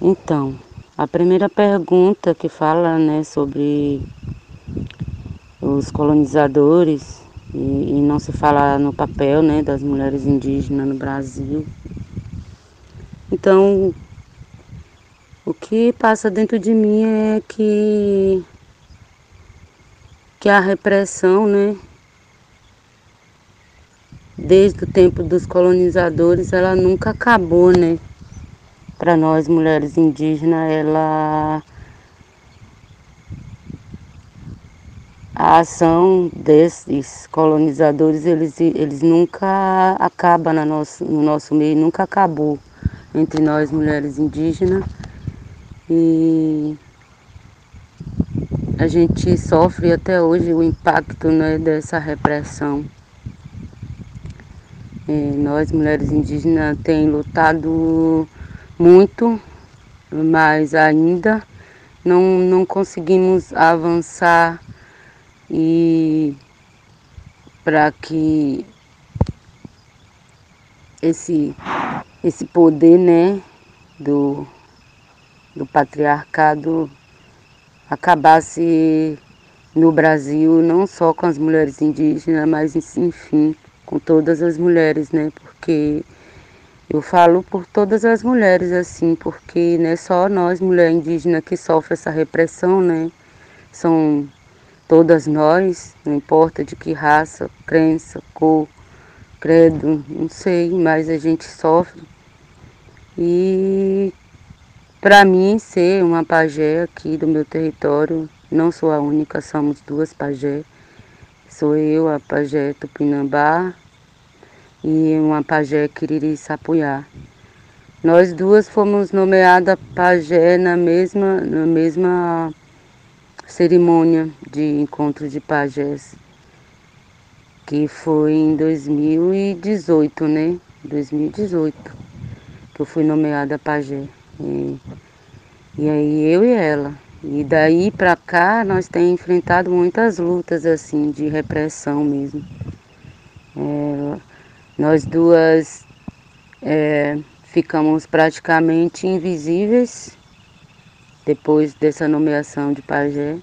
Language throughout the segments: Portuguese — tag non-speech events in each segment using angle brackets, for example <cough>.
Então, a primeira pergunta que fala né, sobre os colonizadores e, e não se fala no papel né, das mulheres indígenas no Brasil. Então, o que passa dentro de mim é que, que a repressão, né, desde o tempo dos colonizadores, ela nunca acabou, né? Para nós mulheres indígenas, ela a ação desses colonizadores, eles, eles nunca acabam no nosso, no nosso meio, nunca acabou entre nós mulheres indígenas. E a gente sofre até hoje o impacto né, dessa repressão. É, nós, mulheres indígenas, tem lutado muito, mas ainda não, não conseguimos avançar e para que esse, esse poder né, do, do patriarcado acabasse no Brasil, não só com as mulheres indígenas, mas enfim, com todas as mulheres, né? Porque eu falo por todas as mulheres, assim, porque não é só nós, mulher indígena, que sofre essa repressão, né? São todas nós, não importa de que raça, crença, cor, credo, não sei, mas a gente sofre. E para mim ser uma pajé aqui do meu território, não sou a única, somos duas pajé Sou eu, a pajé Tupinambá e uma pajé Quiriri Sapuyá. Nós duas fomos nomeadas pajé na mesma, na mesma cerimônia de encontro de pajés, que foi em 2018, né? 2018, que eu fui nomeada pajé. E, e aí eu e ela. E daí para cá nós temos enfrentado muitas lutas assim de repressão mesmo. É, nós duas é, ficamos praticamente invisíveis depois dessa nomeação de pajé.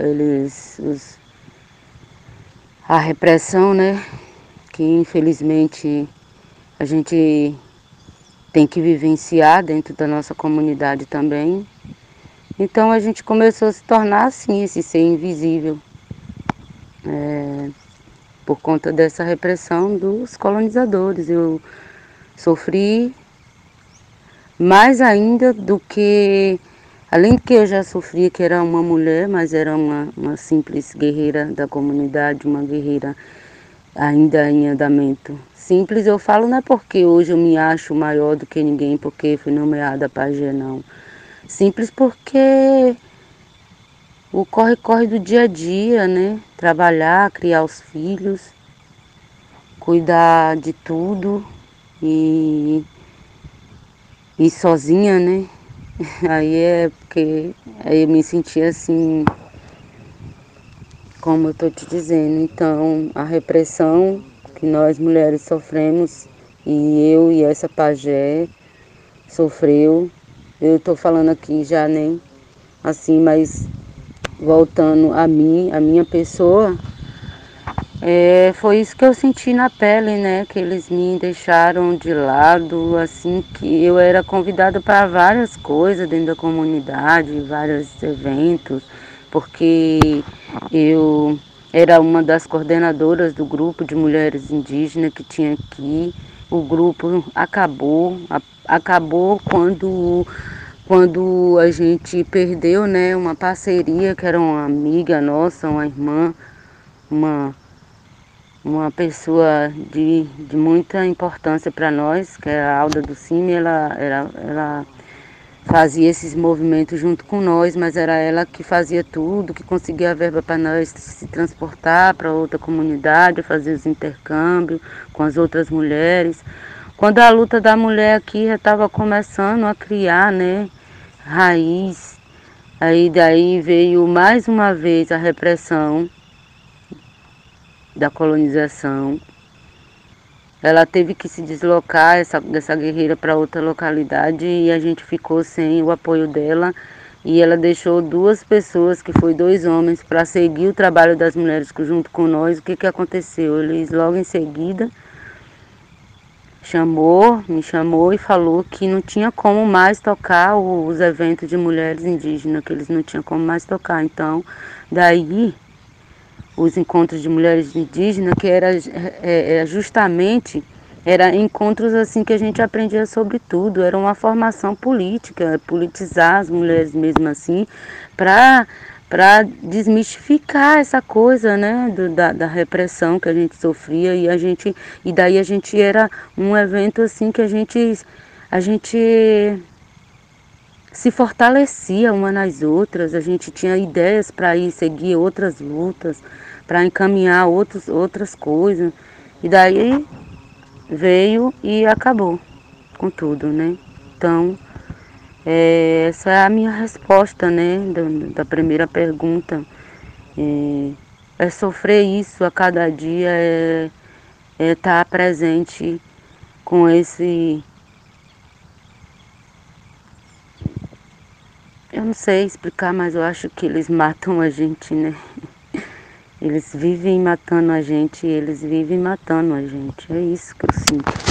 Eles, os, a repressão, né? Que infelizmente a gente tem que vivenciar dentro da nossa comunidade também. Então a gente começou a se tornar assim, esse ser invisível. É, por conta dessa repressão dos colonizadores. Eu sofri mais ainda do que, além de que eu já sofria que era uma mulher, mas era uma, uma simples guerreira da comunidade, uma guerreira ainda em andamento. Simples eu falo não é porque hoje eu me acho maior do que ninguém, porque fui nomeada pajé, não. Simples porque o corre-corre do dia a dia, né? Trabalhar, criar os filhos, cuidar de tudo e ir sozinha, né? <laughs> Aí é porque aí eu me senti assim, como eu tô te dizendo. Então, a repressão que nós mulheres sofremos e eu e essa pajé sofreu eu estou falando aqui já nem assim, mas voltando a mim, a minha pessoa, é, foi isso que eu senti na pele, né? Que eles me deixaram de lado, assim, que eu era convidada para várias coisas dentro da comunidade, vários eventos, porque eu era uma das coordenadoras do grupo de mulheres indígenas que tinha aqui. O grupo acabou, acabou quando, quando a gente perdeu né, uma parceria que era uma amiga nossa, uma irmã, uma, uma pessoa de, de muita importância para nós, que é a Alda do Cime, ela, ela, ela fazia esses movimentos junto com nós, mas era ela que fazia tudo, que conseguia a verba para nós se transportar para outra comunidade, fazer os intercâmbios com as outras mulheres. Quando a luta da mulher aqui já estava começando a criar, né, raiz, aí daí veio mais uma vez a repressão da colonização. ela teve que se deslocar, essa, dessa guerreira, para outra localidade e a gente ficou sem o apoio dela. E ela deixou duas pessoas, que foi dois homens, para seguir o trabalho das mulheres junto com nós. O que, que aconteceu? Eles logo em seguida chamou, me chamou e falou que não tinha como mais tocar os eventos de mulheres indígenas, que eles não tinham como mais tocar. Então, daí os encontros de mulheres indígenas, que era, é, era justamente era encontros assim que a gente aprendia sobre tudo, era uma formação política, politizar as mulheres mesmo assim, para para desmistificar essa coisa, né, do, da, da repressão que a gente sofria e a gente e daí a gente era um evento assim que a gente a gente se fortalecia uma nas outras, a gente tinha ideias para ir seguir outras lutas, para encaminhar outros, outras coisas. E daí veio e acabou com tudo, né? Então, é, essa é a minha resposta, né, da, da primeira pergunta. É, é, sofrer isso a cada dia, é estar é tá presente com esse. Eu não sei explicar, mas eu acho que eles matam a gente, né? Eles vivem matando a gente, eles vivem matando a gente. É isso que eu sinto.